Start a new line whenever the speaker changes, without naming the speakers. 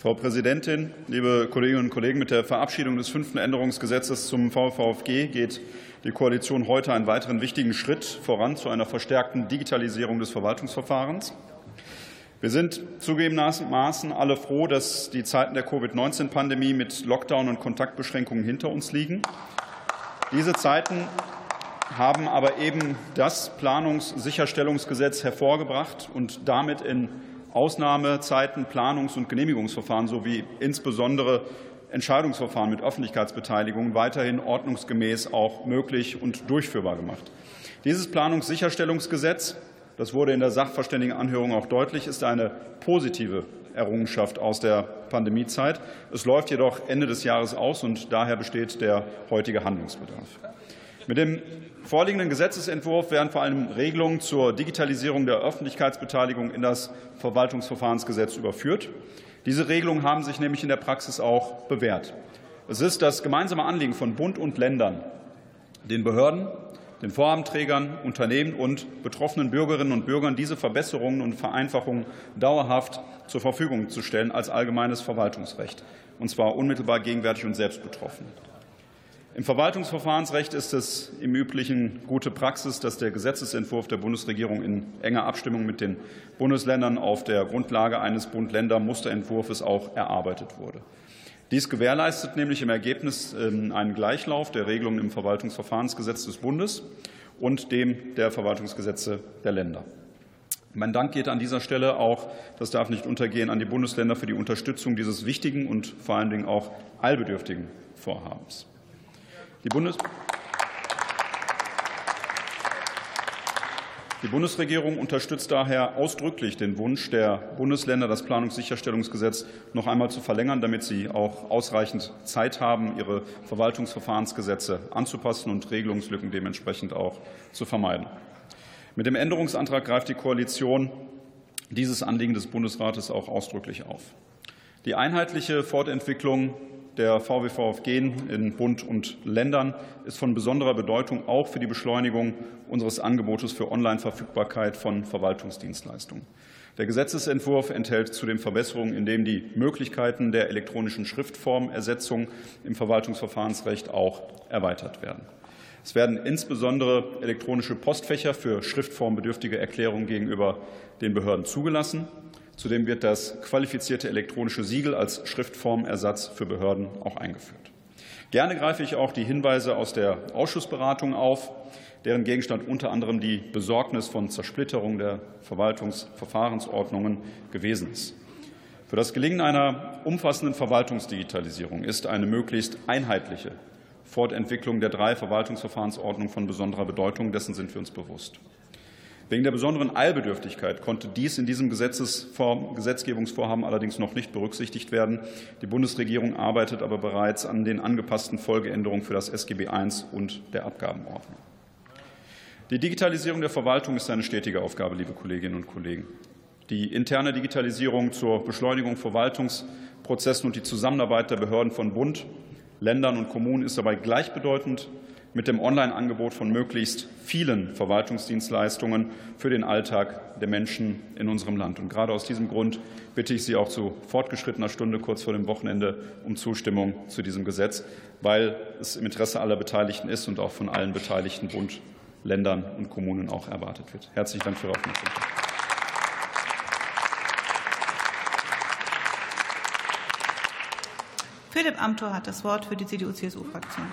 Frau Präsidentin, liebe Kolleginnen und Kollegen! Mit der Verabschiedung des fünften Änderungsgesetzes zum VVFG geht die Koalition heute einen weiteren wichtigen Schritt voran zu einer verstärkten Digitalisierung des Verwaltungsverfahrens. Wir sind zugegebenermaßen alle froh, dass die Zeiten der Covid-19-Pandemie mit Lockdown und Kontaktbeschränkungen hinter uns liegen. Diese Zeiten haben aber eben das Planungssicherstellungsgesetz hervorgebracht und damit in Ausnahmezeiten Planungs- und Genehmigungsverfahren sowie insbesondere Entscheidungsverfahren mit Öffentlichkeitsbeteiligung weiterhin ordnungsgemäß auch möglich und durchführbar gemacht. Dieses Planungssicherstellungsgesetz das wurde in der Sachverständigenanhörung auch deutlich, ist eine positive Errungenschaft aus der Pandemiezeit. Es läuft jedoch Ende des Jahres aus, und daher besteht der heutige Handlungsbedarf. Mit dem vorliegenden Gesetzentwurf werden vor allem Regelungen zur Digitalisierung der Öffentlichkeitsbeteiligung in das Verwaltungsverfahrensgesetz überführt. Diese Regelungen haben sich nämlich in der Praxis auch bewährt. Es ist das gemeinsame Anliegen von Bund und Ländern, den Behörden den Vorhabenträgern, Unternehmen und betroffenen Bürgerinnen und Bürgern diese Verbesserungen und Vereinfachungen dauerhaft zur Verfügung zu stellen als allgemeines Verwaltungsrecht, und zwar unmittelbar gegenwärtig und selbst betroffen. Im Verwaltungsverfahrensrecht ist es im Üblichen gute Praxis, dass der Gesetzentwurf der Bundesregierung in enger Abstimmung mit den Bundesländern auf der Grundlage eines Bund-Länder-Musterentwurfs auch erarbeitet wurde. Dies gewährleistet nämlich im Ergebnis ähm, einen Gleichlauf der Regelungen im Verwaltungsverfahrensgesetz des Bundes und dem der Verwaltungsgesetze der Länder. Mein Dank geht an dieser Stelle auch, das darf nicht untergehen, an die Bundesländer für die Unterstützung dieses wichtigen und vor allen Dingen auch allbedürftigen Vorhabens. Die Bundes Die Bundesregierung unterstützt daher ausdrücklich den Wunsch der Bundesländer, das Planungssicherstellungsgesetz noch einmal zu verlängern, damit sie auch ausreichend Zeit haben, ihre Verwaltungsverfahrensgesetze anzupassen und Regelungslücken dementsprechend auch zu vermeiden. Mit dem Änderungsantrag greift die Koalition dieses Anliegen des Bundesrates auch ausdrücklich auf. Die einheitliche Fortentwicklung der VWVFG in Bund und Ländern ist von besonderer Bedeutung auch für die Beschleunigung unseres Angebotes für Online-Verfügbarkeit von Verwaltungsdienstleistungen. Der Gesetzentwurf enthält zudem Verbesserungen, indem die Möglichkeiten der elektronischen Schriftformersetzung im Verwaltungsverfahrensrecht auch erweitert werden. Es werden insbesondere elektronische Postfächer für schriftformbedürftige Erklärungen gegenüber den Behörden zugelassen. Zudem wird das qualifizierte elektronische Siegel als Schriftformersatz für Behörden auch eingeführt. Gerne greife ich auch die Hinweise aus der Ausschussberatung auf, deren Gegenstand unter anderem die Besorgnis von Zersplitterung der Verwaltungsverfahrensordnungen gewesen ist. Für das Gelingen einer umfassenden Verwaltungsdigitalisierung ist eine möglichst einheitliche Fortentwicklung der drei Verwaltungsverfahrensordnungen von besonderer Bedeutung. Dessen sind wir uns bewusst. Wegen der besonderen Eilbedürftigkeit konnte dies in diesem Gesetzgebungsvorhaben allerdings noch nicht berücksichtigt werden. Die Bundesregierung arbeitet aber bereits an den angepassten Folgeänderungen für das SGB I und der Abgabenordnung. Die Digitalisierung der Verwaltung ist eine stetige Aufgabe, liebe Kolleginnen und Kollegen. Die interne Digitalisierung zur Beschleunigung Verwaltungsprozessen und die Zusammenarbeit der Behörden von Bund, Ländern und Kommunen ist dabei gleichbedeutend mit dem Online-Angebot von möglichst vielen Verwaltungsdienstleistungen für den Alltag der Menschen in unserem Land. Und gerade aus diesem Grund bitte ich Sie auch zu fortgeschrittener Stunde kurz vor dem Wochenende um Zustimmung zu diesem Gesetz, weil es im Interesse aller Beteiligten ist und auch von allen beteiligten Bund, Ländern und Kommunen auch erwartet wird. Herzlichen Dank für Ihre Aufmerksamkeit.
Philipp Amthor hat das Wort für die CDU-CSU-Fraktion.